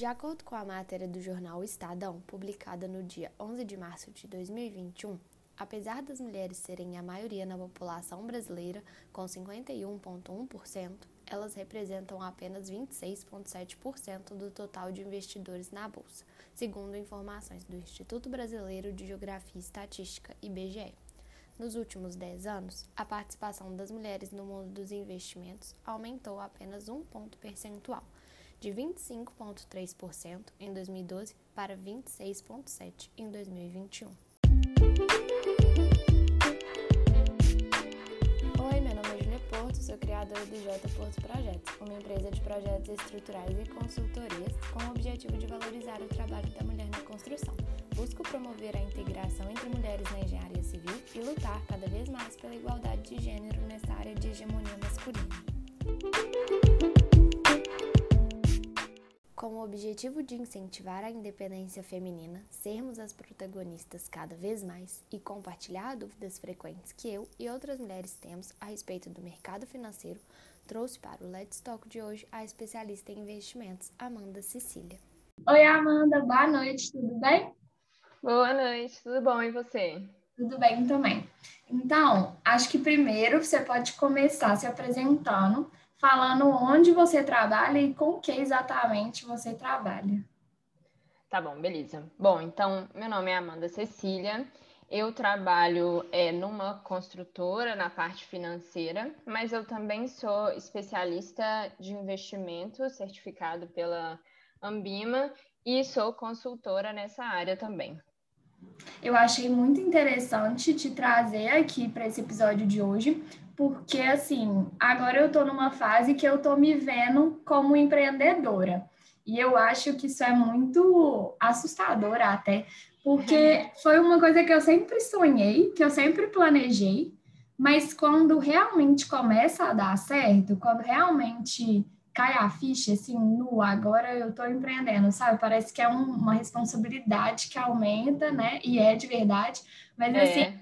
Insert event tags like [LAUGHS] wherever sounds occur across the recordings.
De acordo com a matéria do jornal Estadão, publicada no dia 11 de março de 2021, apesar das mulheres serem a maioria na população brasileira, com 51,1%, elas representam apenas 26,7% do total de investidores na bolsa, segundo informações do Instituto Brasileiro de Geografia e Estatística, IBGE. Nos últimos 10 anos, a participação das mulheres no mundo dos investimentos aumentou apenas um ponto percentual, de 25,3% em 2012 para 26,7% em 2021. Oi, meu nome é Julia Porto, sou criadora do J Porto Projetos, uma empresa de projetos estruturais e consultorias com o objetivo de valorizar o trabalho da mulher na construção busco promover a integração entre mulheres na engenharia civil e lutar cada vez mais pela igualdade de gênero nessa área de hegemonia masculina. Com o objetivo de incentivar a independência feminina, sermos as protagonistas cada vez mais e compartilhar dúvidas frequentes que eu e outras mulheres temos a respeito do mercado financeiro, trouxe para o Let's Talk de hoje a especialista em investimentos, Amanda Cecília. Oi, Amanda, boa noite, tudo bem? Boa noite, tudo bom e você? Tudo bem também. Então, acho que primeiro você pode começar se apresentando, falando onde você trabalha e com que exatamente você trabalha. Tá bom, beleza. Bom, então, meu nome é Amanda Cecília. Eu trabalho é, numa construtora na parte financeira, mas eu também sou especialista de investimento certificado pela Ambima e sou consultora nessa área também. Eu achei muito interessante te trazer aqui para esse episódio de hoje, porque assim, agora eu estou numa fase que eu estou me vendo como empreendedora. E eu acho que isso é muito assustador até, porque foi uma coisa que eu sempre sonhei, que eu sempre planejei, mas quando realmente começa a dar certo, quando realmente cai a ficha, assim, no agora eu estou empreendendo, sabe? Parece que é um, uma responsabilidade que aumenta, né? E é de verdade, mas é. assim,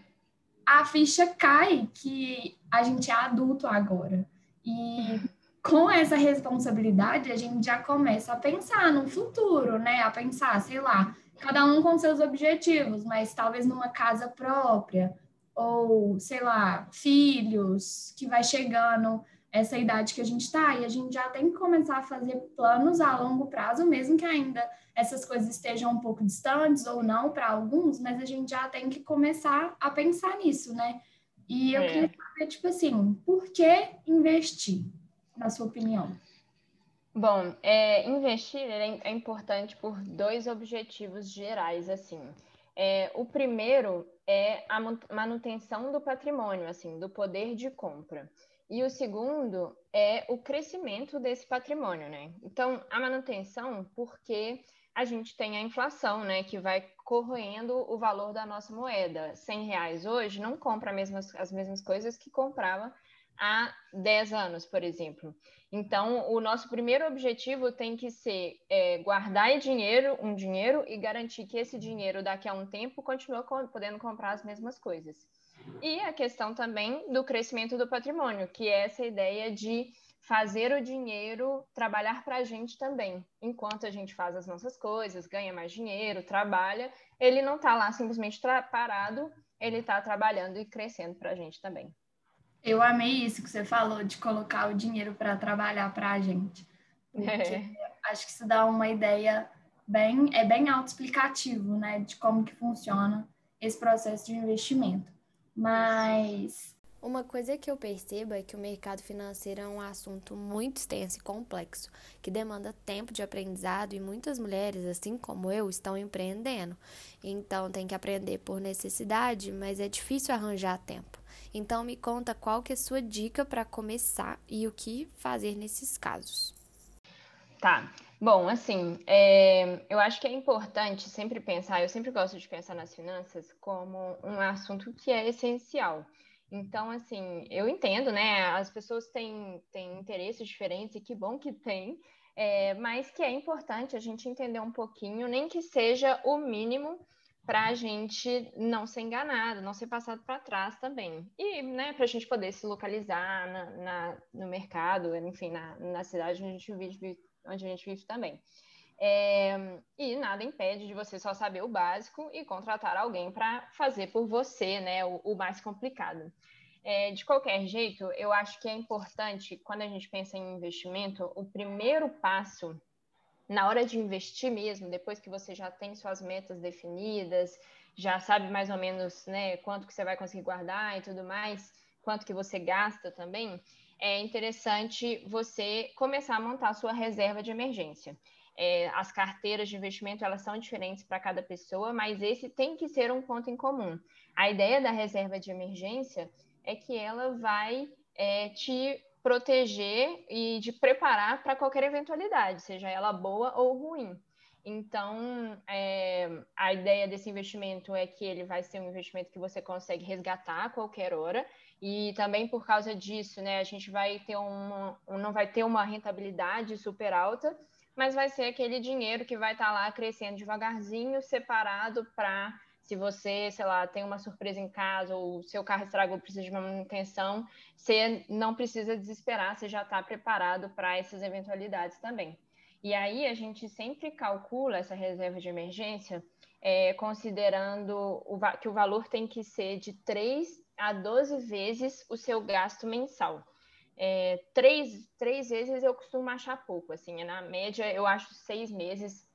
a ficha cai que a gente é adulto agora. E com essa responsabilidade, a gente já começa a pensar no futuro, né? A pensar, sei lá, cada um com seus objetivos, mas talvez numa casa própria, ou sei lá, filhos que vai chegando essa idade que a gente está, e a gente já tem que começar a fazer planos a longo prazo, mesmo que ainda essas coisas estejam um pouco distantes ou não para alguns, mas a gente já tem que começar a pensar nisso, né? E eu é. queria saber, tipo assim, por que investir, na sua opinião? Bom, é, investir é, é importante por dois objetivos gerais, assim. É, o primeiro é a manutenção do patrimônio, assim, do poder de compra. E o segundo é o crescimento desse patrimônio, né? Então, a manutenção, porque a gente tem a inflação, né, que vai corroendo o valor da nossa moeda. 100 reais hoje não compra mesmas, as mesmas coisas que comprava há 10 anos, por exemplo. Então, o nosso primeiro objetivo tem que ser é, guardar dinheiro, um dinheiro e garantir que esse dinheiro daqui a um tempo continua podendo comprar as mesmas coisas. E a questão também do crescimento do patrimônio, que é essa ideia de fazer o dinheiro trabalhar para a gente também. Enquanto a gente faz as nossas coisas, ganha mais dinheiro, trabalha, ele não está lá simplesmente parado, ele está trabalhando e crescendo para a gente também. Eu amei isso que você falou, de colocar o dinheiro para trabalhar para a gente. É. Acho que isso dá uma ideia bem, é bem autoexplicativo, né, de como que funciona esse processo de investimento. Mas uma coisa que eu percebo é que o mercado financeiro é um assunto muito extenso e complexo, que demanda tempo de aprendizado e muitas mulheres, assim como eu, estão empreendendo. Então tem que aprender por necessidade, mas é difícil arranjar tempo. Então me conta qual que é a sua dica para começar e o que fazer nesses casos. Tá. Bom, assim, é, eu acho que é importante sempre pensar, eu sempre gosto de pensar nas finanças como um assunto que é essencial. Então, assim, eu entendo, né? As pessoas têm, têm interesses diferentes e que bom que tem, é, mas que é importante a gente entender um pouquinho, nem que seja o mínimo para a gente não ser enganado, não ser passado para trás também. E, né, para a gente poder se localizar na, na, no mercado, enfim, na, na cidade onde a gente vive onde a gente vive também. É, e nada impede de você só saber o básico e contratar alguém para fazer por você, né, o, o mais complicado. É, de qualquer jeito, eu acho que é importante, quando a gente pensa em investimento, o primeiro passo, na hora de investir mesmo, depois que você já tem suas metas definidas, já sabe mais ou menos né, quanto que você vai conseguir guardar e tudo mais, quanto que você gasta também, é interessante você começar a montar a sua reserva de emergência. É, as carteiras de investimento elas são diferentes para cada pessoa, mas esse tem que ser um ponto em comum. A ideia da reserva de emergência é que ela vai é, te proteger e de preparar para qualquer eventualidade, seja ela boa ou ruim. Então, é, a ideia desse investimento é que ele vai ser um investimento que você consegue resgatar a qualquer hora, e também por causa disso, né, a gente vai ter uma, não vai ter uma rentabilidade super alta, mas vai ser aquele dinheiro que vai estar tá lá crescendo devagarzinho, separado para se você, sei lá, tem uma surpresa em casa ou seu carro estragou, precisa de uma manutenção, você não precisa desesperar, você já está preparado para essas eventualidades também. E aí a gente sempre calcula essa reserva de emergência é, considerando o, que o valor tem que ser de 3 a 12 vezes o seu gasto mensal. É, três, três vezes eu costumo achar pouco, assim, na média eu acho seis meses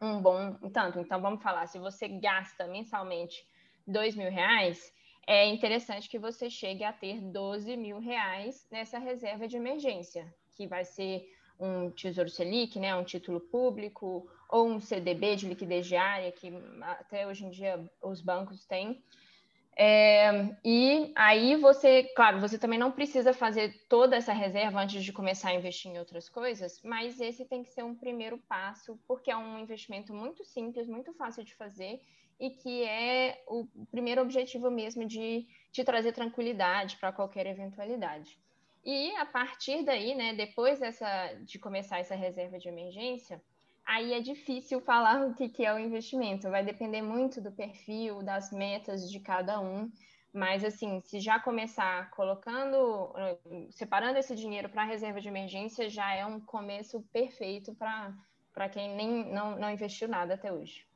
um bom tanto. Então, vamos falar, se você gasta mensalmente dois mil reais, é interessante que você chegue a ter 12 mil reais nessa reserva de emergência, que vai ser um Tesouro Selic, né, um título público, ou um CDB de liquidez diária, que até hoje em dia os bancos têm. É, e aí você, claro, você também não precisa fazer toda essa reserva antes de começar a investir em outras coisas, mas esse tem que ser um primeiro passo, porque é um investimento muito simples, muito fácil de fazer e que é o primeiro objetivo mesmo de te trazer tranquilidade para qualquer eventualidade. E a partir daí, né, depois dessa, de começar essa reserva de emergência, aí é difícil falar o que, que é o investimento. Vai depender muito do perfil, das metas de cada um. Mas, assim, se já começar colocando, separando esse dinheiro para a reserva de emergência, já é um começo perfeito para quem nem não, não investiu nada até hoje.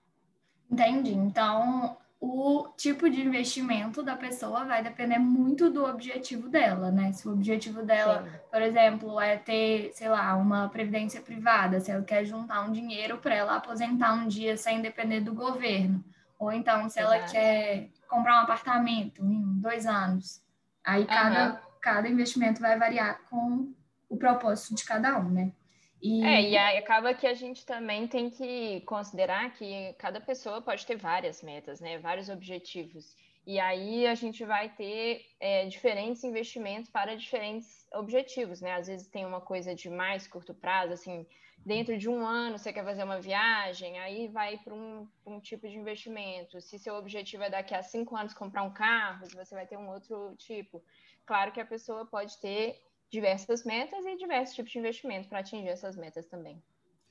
Entendi. Então, o tipo de investimento da pessoa vai depender muito do objetivo dela, né? Se o objetivo dela, Sim. por exemplo, é ter, sei lá, uma previdência privada, se ela quer juntar um dinheiro para ela aposentar um dia sem depender do governo, ou então se ela quer comprar um apartamento em dois anos, aí cada, uhum. cada investimento vai variar com o propósito de cada um, né? E... É, e acaba que a gente também tem que considerar que cada pessoa pode ter várias metas, né? Vários objetivos. E aí a gente vai ter é, diferentes investimentos para diferentes objetivos, né? Às vezes tem uma coisa de mais curto prazo, assim, dentro de um ano você quer fazer uma viagem, aí vai para um, um, tipo de investimento. Se seu objetivo é daqui a cinco anos comprar um carro, você vai ter um outro tipo. Claro que a pessoa pode ter diversas metas e diversos tipos de investimento para atingir essas metas também.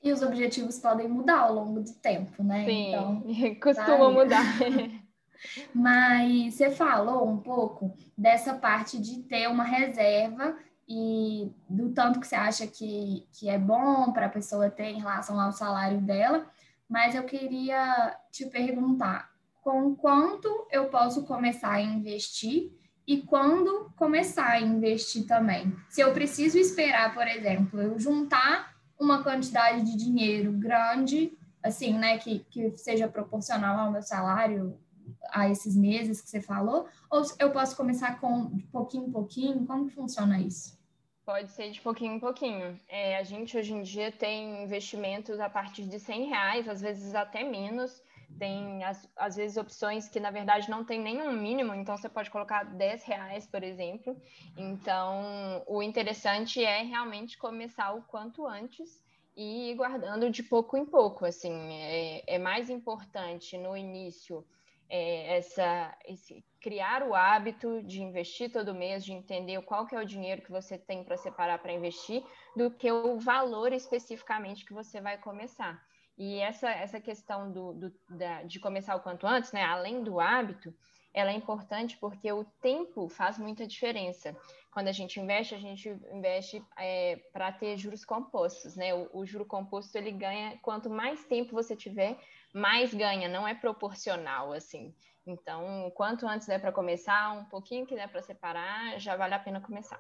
E os objetivos podem mudar ao longo do tempo, né? Sim, então, [LAUGHS] costumam mudar. [LAUGHS] Mas você falou um pouco dessa parte de ter uma reserva e do tanto que você acha que, que é bom para a pessoa ter em relação ao salário dela, mas eu queria te perguntar com quanto eu posso começar a investir e quando começar a investir também. Se eu preciso esperar, por exemplo, eu juntar uma quantidade de dinheiro grande, assim, né, que, que seja proporcional ao meu salário a esses meses que você falou, ou eu posso começar com de pouquinho em pouquinho? Como funciona isso? Pode ser de pouquinho em pouquinho. É, a gente hoje em dia tem investimentos a partir de 100 reais, às vezes até menos, tem, às, às vezes, opções que, na verdade, não tem nenhum mínimo, então você pode colocar 10 reais, por exemplo. Então, o interessante é realmente começar o quanto antes e ir guardando de pouco em pouco. Assim, é, é mais importante no início é, essa, esse, criar o hábito de investir todo mês, de entender qual que é o dinheiro que você tem para separar para investir, do que o valor especificamente que você vai começar. E essa, essa questão do, do da, de começar o quanto antes, né, além do hábito, ela é importante porque o tempo faz muita diferença. Quando a gente investe, a gente investe é, para ter juros compostos, né? O, o juro composto ele ganha quanto mais tempo você tiver, mais ganha, não é proporcional assim. Então, quanto antes der para começar, um pouquinho que der para separar, já vale a pena começar.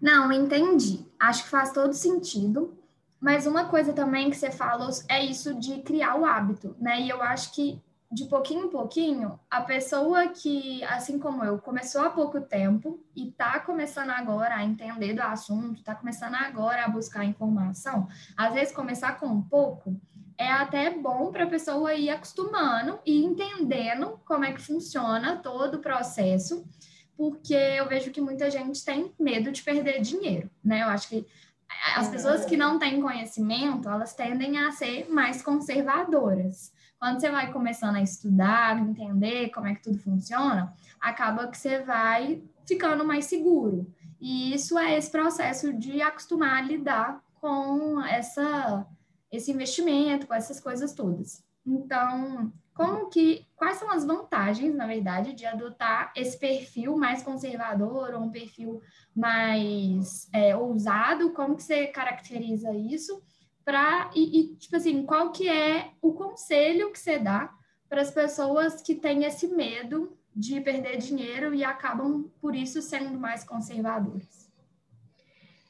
Não, entendi. Acho que faz todo sentido. Mas uma coisa também que você falou é isso de criar o hábito, né? E eu acho que de pouquinho em pouquinho, a pessoa que, assim como eu, começou há pouco tempo e está começando agora a entender do assunto, está começando agora a buscar informação, às vezes começar com um pouco é até bom para a pessoa ir acostumando e entendendo como é que funciona todo o processo, porque eu vejo que muita gente tem medo de perder dinheiro, né? Eu acho que as pessoas que não têm conhecimento, elas tendem a ser mais conservadoras. Quando você vai começando a estudar, entender como é que tudo funciona, acaba que você vai ficando mais seguro. E isso é esse processo de acostumar a lidar com essa, esse investimento, com essas coisas todas. Então, como que, quais são as vantagens, na verdade, de adotar esse perfil mais conservador ou um perfil mais é, ousado? Como que você caracteriza isso? Pra, e, e, tipo assim, qual que é o conselho que você dá para as pessoas que têm esse medo de perder dinheiro e acabam, por isso, sendo mais conservadoras?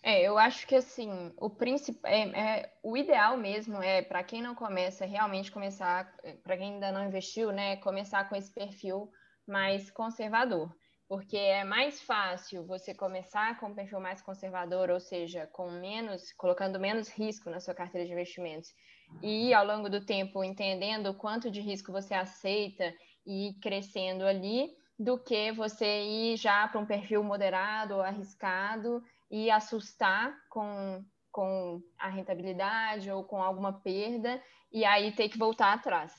É, eu acho que assim, o principal, é, é, o ideal mesmo é para quem não começa, realmente começar, para quem ainda não investiu, né, começar com esse perfil mais conservador, porque é mais fácil você começar com um perfil mais conservador, ou seja, com menos, colocando menos risco na sua carteira de investimentos, e ao longo do tempo entendendo o quanto de risco você aceita e crescendo ali, do que você ir já para um perfil moderado ou arriscado e assustar com, com a rentabilidade ou com alguma perda e aí ter que voltar atrás.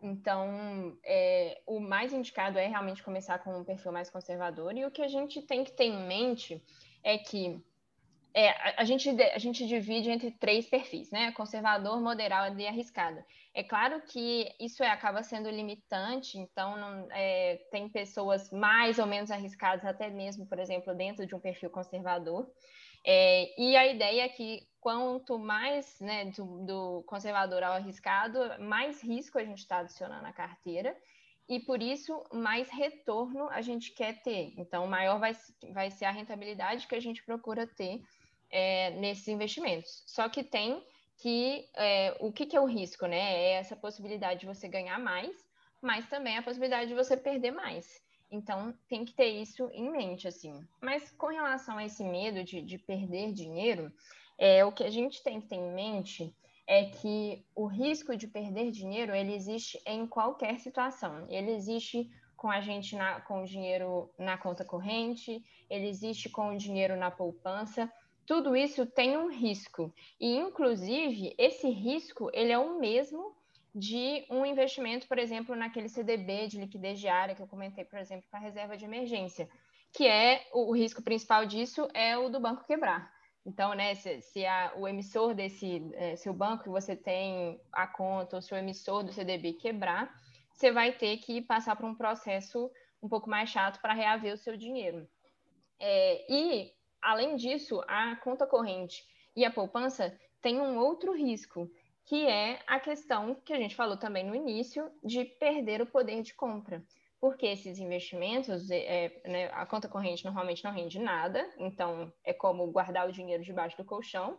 Então, é, o mais indicado é realmente começar com um perfil mais conservador e o que a gente tem que ter em mente é que é, a, gente, a gente divide entre três perfis, né? Conservador, moderado e arriscado. É claro que isso é, acaba sendo limitante, então não, é, tem pessoas mais ou menos arriscadas, até mesmo, por exemplo, dentro de um perfil conservador. É, e a ideia é que quanto mais né, do, do conservador ao arriscado, mais risco a gente está adicionando à carteira e por isso mais retorno a gente quer ter. Então, maior vai, vai ser a rentabilidade que a gente procura ter é, nesses investimentos. Só que tem que é, o que, que, é o risco, né? É essa possibilidade de você ganhar mais, mas também a possibilidade de você perder mais. Então tem que ter isso em mente, assim. Mas com relação a esse medo de, de perder dinheiro, é, o que a gente tem que ter em mente é que o risco de perder dinheiro ele existe em qualquer situação. Ele existe com a gente na, com o dinheiro na conta corrente, ele existe com o dinheiro na poupança tudo isso tem um risco. E, inclusive, esse risco ele é o mesmo de um investimento, por exemplo, naquele CDB de liquidez diária que eu comentei, por exemplo, para reserva de emergência, que é o, o, risco principal disso é o do banco quebrar. Então, né, se, se a, o emissor desse, é, se o banco que você tem a conta, ou se o emissor do CDB quebrar, você vai ter que passar por um processo um pouco mais chato para reaver o seu dinheiro. É, e além disso, a conta corrente e a poupança têm um outro risco, que é a questão que a gente falou também no início, de perder o poder de compra. Porque esses investimentos, é, né, a conta corrente normalmente não rende nada, então é como guardar o dinheiro debaixo do colchão,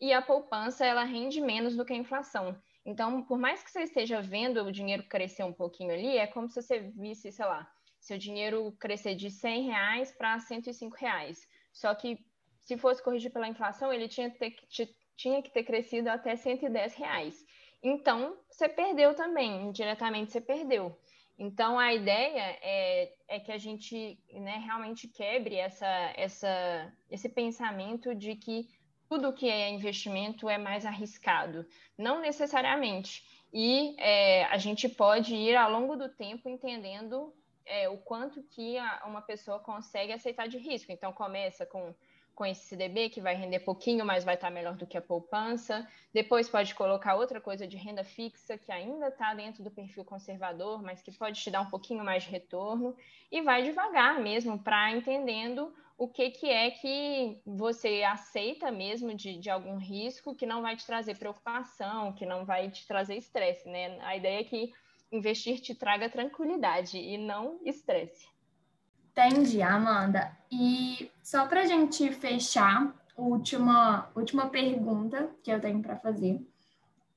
e a poupança ela rende menos do que a inflação. Então, por mais que você esteja vendo o dinheiro crescer um pouquinho ali, é como se você visse, sei lá, seu dinheiro crescer de 100 reais para 105 reais. Só que se fosse corrigir pela inflação, ele tinha, ter, tinha que ter crescido até 110 reais. Então, você perdeu também, indiretamente você perdeu. Então, a ideia é, é que a gente né, realmente quebre essa, essa, esse pensamento de que tudo que é investimento é mais arriscado. Não necessariamente. E é, a gente pode ir ao longo do tempo entendendo é, o quanto que a, uma pessoa consegue aceitar de risco. Então, começa com, com esse CDB, que vai render pouquinho, mas vai estar melhor do que a poupança. Depois pode colocar outra coisa de renda fixa, que ainda está dentro do perfil conservador, mas que pode te dar um pouquinho mais de retorno. E vai devagar mesmo, para entendendo o que, que é que você aceita mesmo de, de algum risco que não vai te trazer preocupação, que não vai te trazer estresse, né? A ideia é que investir te traga tranquilidade e não estresse. Entendi, Amanda. E só para a gente fechar, última, última pergunta que eu tenho para fazer.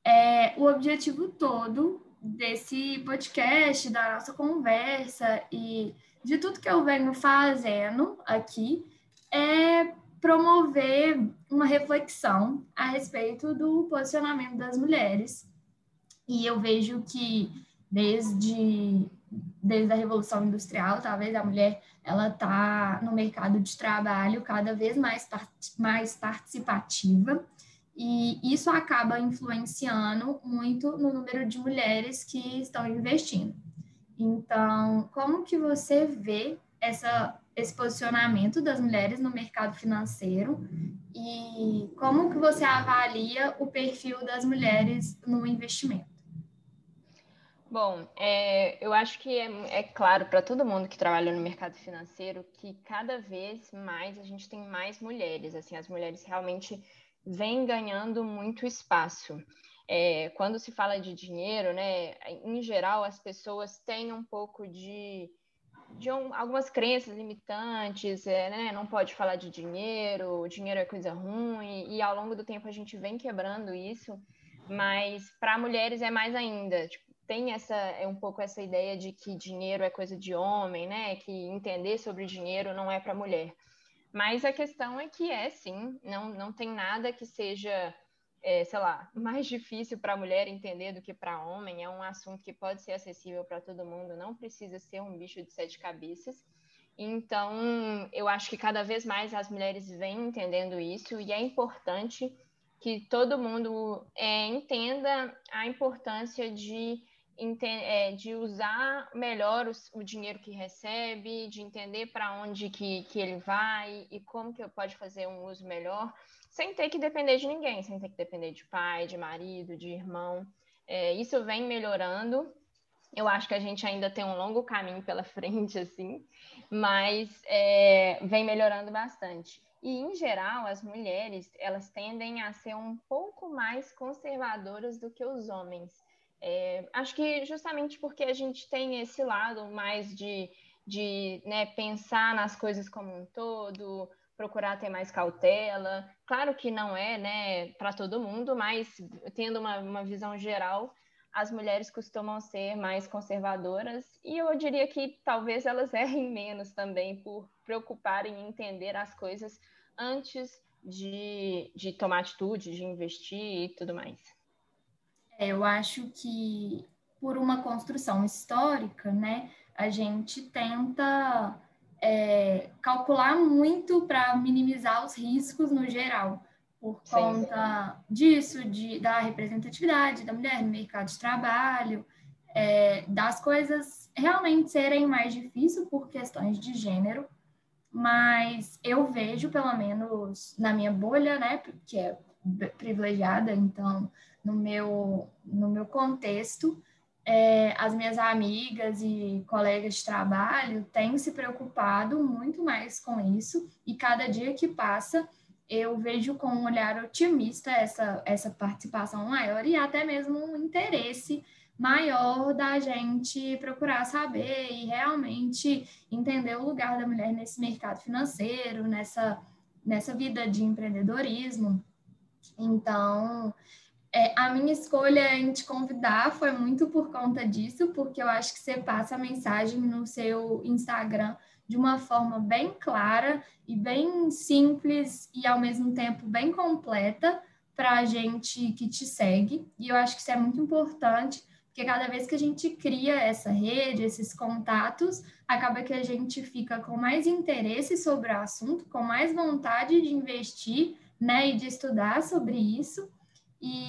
É, o objetivo todo desse podcast, da nossa conversa e de tudo que eu venho fazendo aqui é promover uma reflexão a respeito do posicionamento das mulheres. E eu vejo que desde, desde a Revolução Industrial, talvez a mulher ela está no mercado de trabalho cada vez mais, mais participativa, e isso acaba influenciando muito no número de mulheres que estão investindo. Então, como que você vê essa, esse posicionamento das mulheres no mercado financeiro e como que você avalia o perfil das mulheres no investimento? Bom, é, eu acho que é, é claro para todo mundo que trabalha no mercado financeiro que cada vez mais a gente tem mais mulheres. Assim, as mulheres realmente vêm ganhando muito espaço é, quando se fala de dinheiro, né, em geral as pessoas têm um pouco de, de um, algumas crenças limitantes, é, né, não pode falar de dinheiro, dinheiro é coisa ruim, e ao longo do tempo a gente vem quebrando isso, mas para mulheres é mais ainda, tipo, tem essa é um pouco essa ideia de que dinheiro é coisa de homem, né, que entender sobre dinheiro não é para mulher. Mas a questão é que é sim, não, não tem nada que seja é, sei lá, [LAUGHS] mais difícil para a mulher entender do que para homem. É um assunto que pode ser acessível para todo mundo, não precisa ser um bicho de sete cabeças. Então, eu acho que cada vez mais as mulheres vêm entendendo isso e é importante que todo mundo é, entenda a importância de, de usar melhor o, o, dinheiro que recebe, de entender para onde que, que ele vai e como que pode fazer um uso melhor sem ter que depender de ninguém, sem ter que depender de pai, de marido, de irmão. É, isso vem melhorando. Eu acho que a gente ainda tem um longo caminho pela [LAUGHS] frente, assim, mas é, vem melhorando bastante. E, em geral, as mulheres, elas tendem a ser um pouco mais conservadoras do que os homens. É, acho que justamente porque a gente tem esse lado mais de, de né, pensar nas coisas como um todo, procurar ter mais cautela. Claro que não é, né, para todo mundo, mas tendo uma, uma visão geral, as mulheres costumam ser mais conservadoras e eu diria que talvez elas [LAUGHS] errem menos também por preocuparem em entender as coisas antes de, de tomar atitude, de investir e tudo mais. Eu acho que por uma construção histórica, né, a gente tenta é, calcular muito para minimizar os riscos no geral, por Sim. conta disso, de, da representatividade da mulher no mercado de trabalho, é, das coisas realmente serem mais difíceis por questões de gênero, mas eu vejo, pelo menos na minha bolha, né, que é privilegiada, então, no meu, no meu contexto, é, as minhas amigas e colegas de trabalho têm se preocupado muito mais com isso, e cada dia que passa, eu vejo com um olhar otimista essa, essa participação maior e até mesmo um interesse maior da gente procurar saber e realmente entender o lugar da mulher nesse mercado financeiro, nessa, nessa vida de empreendedorismo. Então, é, a minha escolha em te convidar foi muito por conta disso, porque eu acho que você passa a mensagem no seu Instagram de uma forma bem clara e bem simples e ao mesmo tempo bem completa para a gente que te segue. E eu acho que isso é muito importante, porque cada vez que a gente cria essa rede, esses contatos, acaba que a gente fica com mais interesse sobre o assunto, com mais vontade de investir, né, e de estudar sobre isso.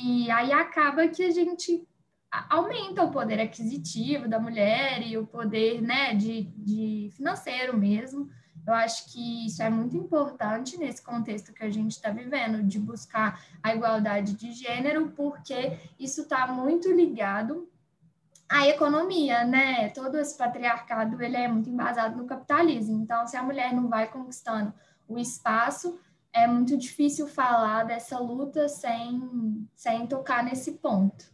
E aí acaba que a gente aumenta o poder aquisitivo da mulher e o poder né, de, de financeiro mesmo. Eu acho que isso é muito importante nesse contexto que a gente está vivendo, de buscar a igualdade de gênero, porque isso está muito ligado à economia, né? Todo esse patriarcado ele é muito embasado no capitalismo. Então, se a mulher não vai conquistando o espaço, é muito difícil falar dessa luta sem, sem tocar nesse ponto.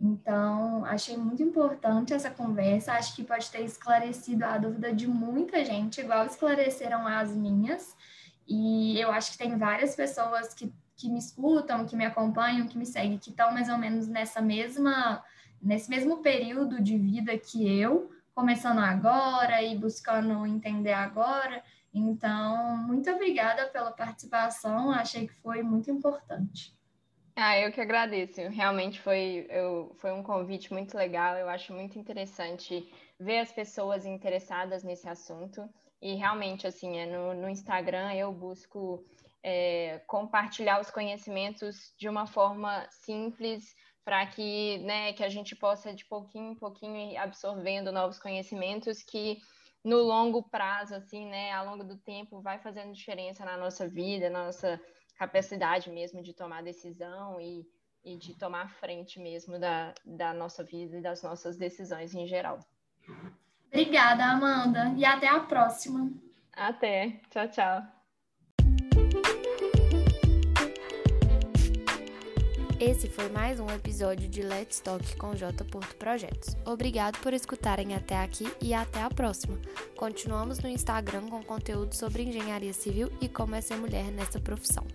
Então, achei muito importante essa conversa. Acho que pode ter esclarecido a dúvida de muita gente, igual esclareceram as minhas. E eu acho que tem várias pessoas que, que me escutam, que me acompanham, que me seguem, que estão mais ou menos nessa mesma, nesse mesmo período de vida que eu, começando agora e buscando entender agora. Então, muito obrigada pela participação. Achei que foi muito importante. Ah, eu que agradeço. Realmente foi, eu, foi um convite muito legal. Eu acho muito interessante ver as pessoas interessadas nesse assunto. E realmente, assim, é no, no Instagram eu busco é, compartilhar os conhecimentos de uma forma simples para que, né, que a gente possa de pouquinho em pouquinho ir absorvendo novos conhecimentos que no longo prazo, assim, né, ao longo do tempo, vai fazendo diferença na nossa vida, na nossa capacidade mesmo de tomar decisão e, e de tomar frente mesmo da, da nossa vida e das nossas decisões em geral. Obrigada, Amanda, e até a próxima. Até. Tchau, tchau. Esse foi mais um episódio de Let's Talk com J. Porto Projetos. Obrigado por escutarem até aqui e até a próxima. Continuamos no Instagram com conteúdo sobre engenharia civil e como é ser mulher nessa profissão.